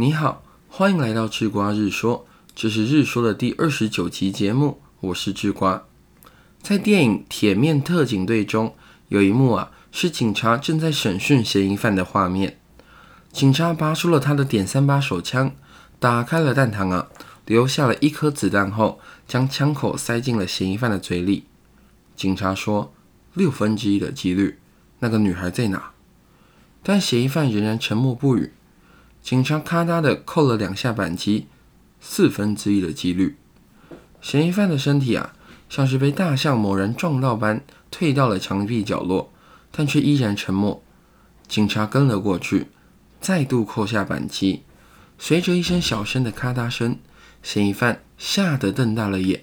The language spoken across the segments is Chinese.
你好，欢迎来到智瓜日说，这是日说的第二十九集节目，我是智瓜。在电影《铁面特警队》中，有一幕啊，是警察正在审讯嫌疑犯的画面。警察拔出了他的点三八手枪，打开了弹膛啊，留下了一颗子弹后，将枪口塞进了嫌疑犯的嘴里。警察说：“六分之一的几率，那个女孩在哪？”但嫌疑犯仍然沉默不语。警察咔嗒的扣了两下扳机，四分之一的几率。嫌疑犯的身体啊，像是被大象某人撞到般退到了墙壁角落，但却依然沉默。警察跟了过去，再度扣下扳机。随着一声小声的咔嗒声，嫌疑犯吓得瞪大了眼。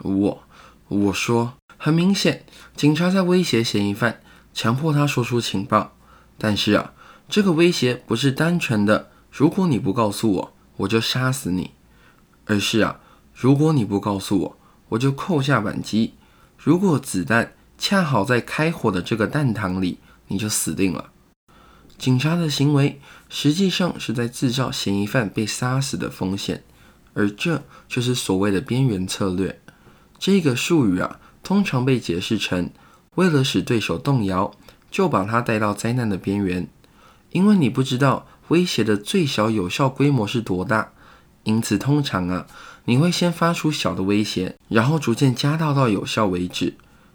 我，我说，很明显，警察在威胁嫌疑犯，强迫他说出情报。但是啊，这个威胁不是单纯的。如果你不告诉我，我就杀死你。而是啊，如果你不告诉我，我就扣下扳机。如果子弹恰好在开火的这个弹膛里，你就死定了。警察的行为实际上是在制造嫌疑犯被杀死的风险，而这就是所谓的边缘策略。这个术语啊，通常被解释成为了使对手动摇，就把他带到灾难的边缘，因为你不知道。威胁的最小有效规模是多大？因此，通常啊，你会先发出小的威胁，然后逐渐加大到有效为止。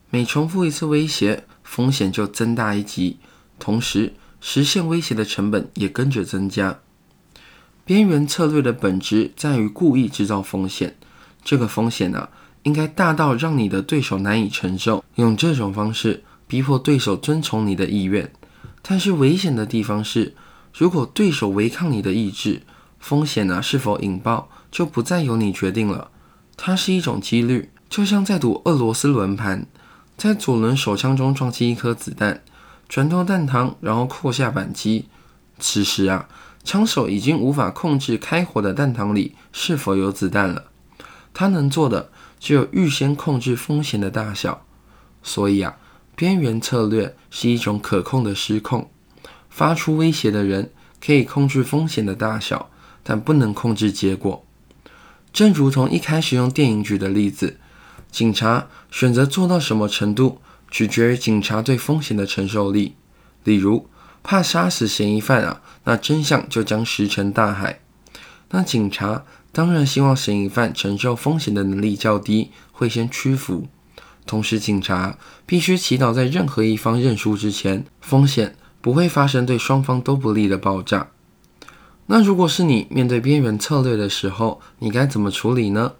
每重复一次威胁，风险就增大一级，同时实现威胁的成本也跟着增加。边缘策略的本质在于故意制造风险，这个风险呢，应该大到让你的对手难以承受，用这种方式逼迫对手遵从你的意愿。但是危险的地方是。如果对手违抗你的意志，风险呢是否引爆就不再由你决定了。它是一种几率，就像在赌俄罗斯轮盘，在左轮手枪中撞击一颗子弹，转动弹膛，然后扣下扳机。此时啊，枪手已经无法控制开火的弹膛里是否有子弹了。他能做的只有预先控制风险的大小。所以啊，边缘策略是一种可控的失控。发出威胁的人可以控制风险的大小，但不能控制结果。正如同一开始用电影举的例子，警察选择做到什么程度，取决于警察对风险的承受力。例如，怕杀死嫌疑犯啊，那真相就将石沉大海。那警察当然希望嫌疑犯承受风险的能力较低，会先屈服。同时，警察必须祈祷在任何一方认输之前，风险。不会发生对双方都不利的爆炸。那如果是你面对边缘策略的时候，你该怎么处理呢？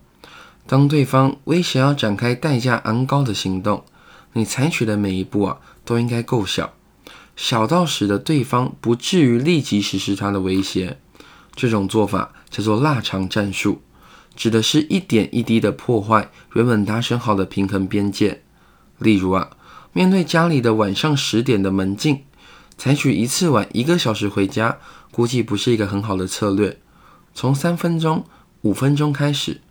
当对方威胁要展开代价昂高的行动，你采取的每一步啊，都应该够小，小到使得对方不至于立即实施他的威胁。这种做法叫做腊肠战术，指的是一点一滴的破坏原本达成好的平衡边界。例如啊，面对家里的晚上十点的门禁。采取一次晚一个小时回家，估计不是一个很好的策略。从三分钟、五分钟开始，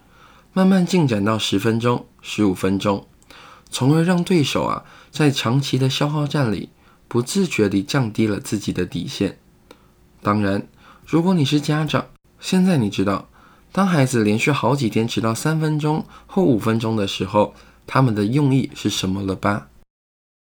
慢慢进展到十分钟、十五分钟，从而让对手啊在长期的消耗战里，不自觉地降低了自己的底线。当然，如果你是家长，现在你知道，当孩子连续好几天迟到三分钟或五分钟的时候，他们的用意是什么了吧？